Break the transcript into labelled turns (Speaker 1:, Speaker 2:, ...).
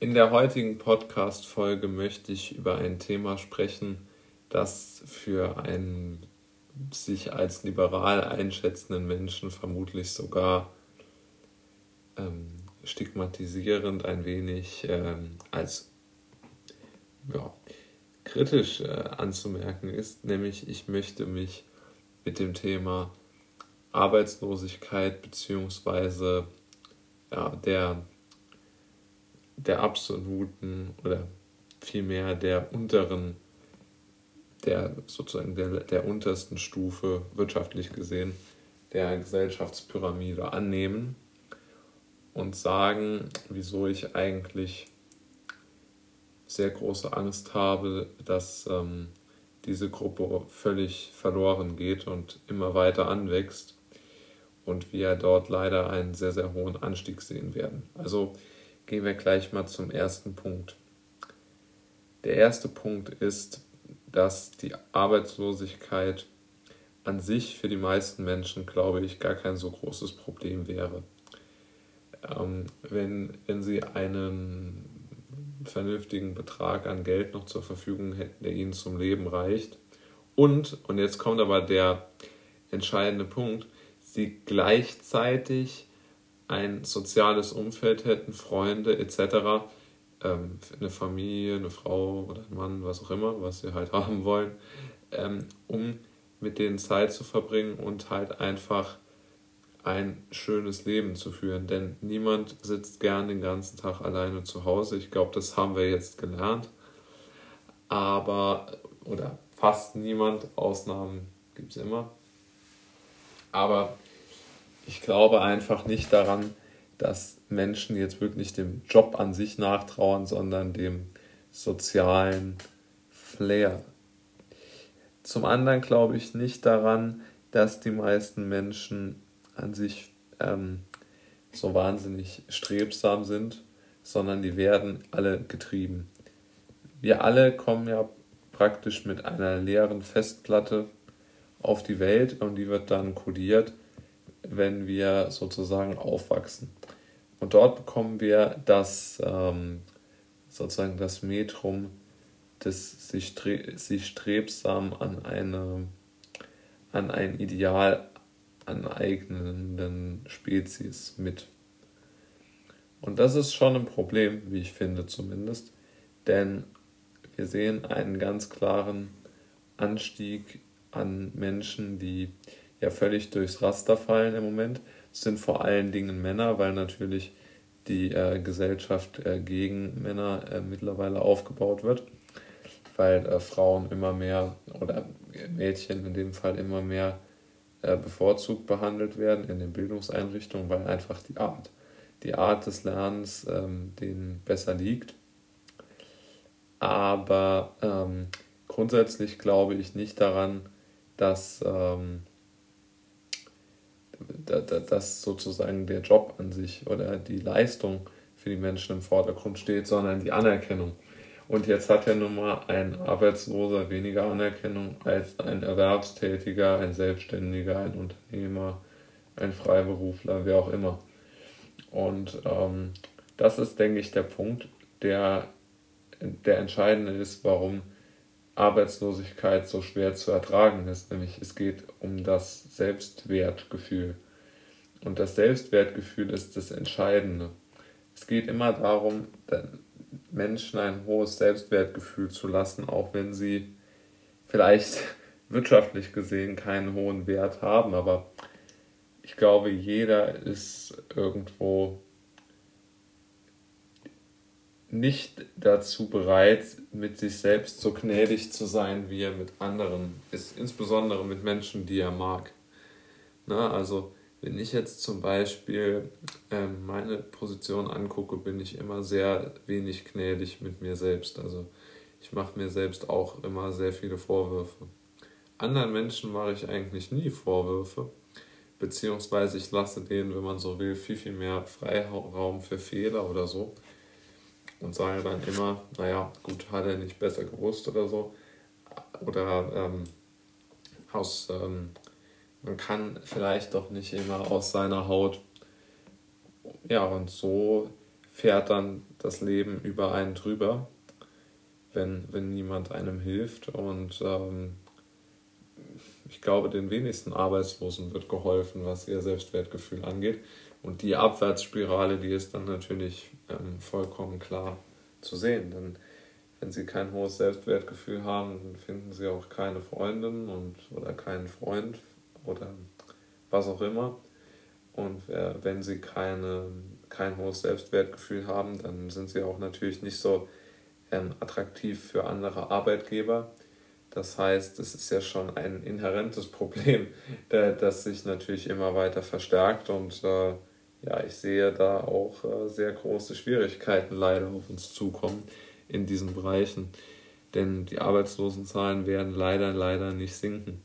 Speaker 1: In der heutigen Podcast-Folge möchte ich über ein Thema sprechen, das für einen sich als liberal einschätzenden Menschen vermutlich sogar ähm, stigmatisierend ein wenig ähm, als ja, kritisch äh, anzumerken ist, nämlich ich möchte mich mit dem Thema Arbeitslosigkeit beziehungsweise ja, der, der absoluten oder vielmehr der unteren, der sozusagen der, der untersten Stufe wirtschaftlich gesehen der Gesellschaftspyramide annehmen und sagen, wieso ich eigentlich sehr große Angst habe, dass ähm, diese Gruppe völlig verloren geht und immer weiter anwächst und wir dort leider einen sehr, sehr hohen Anstieg sehen werden. Also gehen wir gleich mal zum ersten Punkt. Der erste Punkt ist, dass die Arbeitslosigkeit an sich für die meisten Menschen, glaube ich, gar kein so großes Problem wäre. Ähm, wenn, wenn sie einen vernünftigen Betrag an Geld noch zur Verfügung hätten, der ihnen zum Leben reicht. Und, und jetzt kommt aber der entscheidende Punkt, sie gleichzeitig ein soziales Umfeld hätten, Freunde etc., ähm, eine Familie, eine Frau oder ein Mann, was auch immer, was sie halt haben wollen, ähm, um mit denen Zeit zu verbringen und halt einfach ein schönes Leben zu führen. Denn niemand sitzt gern den ganzen Tag alleine zu Hause. Ich glaube, das haben wir jetzt gelernt. Aber, oder fast niemand, Ausnahmen gibt es immer. Aber ich glaube einfach nicht daran, dass Menschen jetzt wirklich dem Job an sich nachtrauern, sondern dem sozialen Flair. Zum anderen glaube ich nicht daran, dass die meisten Menschen an sich ähm, so wahnsinnig strebsam sind, sondern die werden alle getrieben. Wir alle kommen ja praktisch mit einer leeren Festplatte auf die Welt und die wird dann kodiert, wenn wir sozusagen aufwachsen. Und dort bekommen wir das ähm, sozusagen das Metrum des sich, sich strebsam an eine an ein Ideal aneignenden Spezies mit. Und das ist schon ein Problem, wie ich finde zumindest, denn wir sehen einen ganz klaren Anstieg an Menschen, die ja völlig durchs Raster fallen im Moment. Es sind vor allen Dingen Männer, weil natürlich die äh, Gesellschaft äh, gegen Männer äh, mittlerweile aufgebaut wird, weil äh, Frauen immer mehr oder Mädchen in dem Fall immer mehr äh, bevorzugt behandelt werden in den Bildungseinrichtungen, weil einfach die Art, die Art des Lernens ähm, denen besser liegt. Aber ähm, grundsätzlich glaube ich nicht daran, dass, ähm, dass sozusagen der Job an sich oder die Leistung für die Menschen im Vordergrund steht, sondern die Anerkennung. Und jetzt hat ja nun mal ein Arbeitsloser weniger Anerkennung als ein Erwerbstätiger, ein Selbstständiger, ein Unternehmer, ein Freiberufler, wer auch immer. Und ähm, das ist, denke ich, der Punkt, der, der entscheidende ist, warum Arbeitslosigkeit so schwer zu ertragen ist. Nämlich es geht um das Selbstwertgefühl. Und das Selbstwertgefühl ist das Entscheidende. Es geht immer darum, Menschen ein hohes Selbstwertgefühl zu lassen, auch wenn sie vielleicht wirtschaftlich gesehen keinen hohen Wert haben. Aber ich glaube, jeder ist irgendwo nicht dazu bereit, mit sich selbst so gnädig zu sein, wie er mit anderen ist, insbesondere mit Menschen, die er mag. Na, also wenn ich jetzt zum Beispiel ähm, meine Position angucke, bin ich immer sehr wenig gnädig mit mir selbst. Also ich mache mir selbst auch immer sehr viele Vorwürfe. Anderen Menschen mache ich eigentlich nie Vorwürfe, beziehungsweise ich lasse denen, wenn man so will, viel, viel mehr Freiraum für Fehler oder so. Und sage dann immer, naja, gut, hat er nicht besser gewusst oder so. Oder ähm, aus ähm, man kann vielleicht doch nicht immer aus seiner Haut. Ja, und so fährt dann das Leben über einen drüber, wenn, wenn niemand einem hilft. Und ähm, ich glaube, den wenigsten Arbeitslosen wird geholfen, was ihr Selbstwertgefühl angeht. Und die Abwärtsspirale, die ist dann natürlich ähm, vollkommen klar zu sehen. Denn wenn sie kein hohes Selbstwertgefühl haben, dann finden sie auch keine Freundin und, oder keinen Freund oder was auch immer. Und wenn sie keine, kein hohes Selbstwertgefühl haben, dann sind sie auch natürlich nicht so ähm, attraktiv für andere Arbeitgeber. Das heißt, es ist ja schon ein inhärentes Problem, äh, das sich natürlich immer weiter verstärkt. Und äh, ja, ich sehe da auch äh, sehr große Schwierigkeiten leider auf uns zukommen in diesen Bereichen. Denn die Arbeitslosenzahlen werden leider, leider nicht sinken.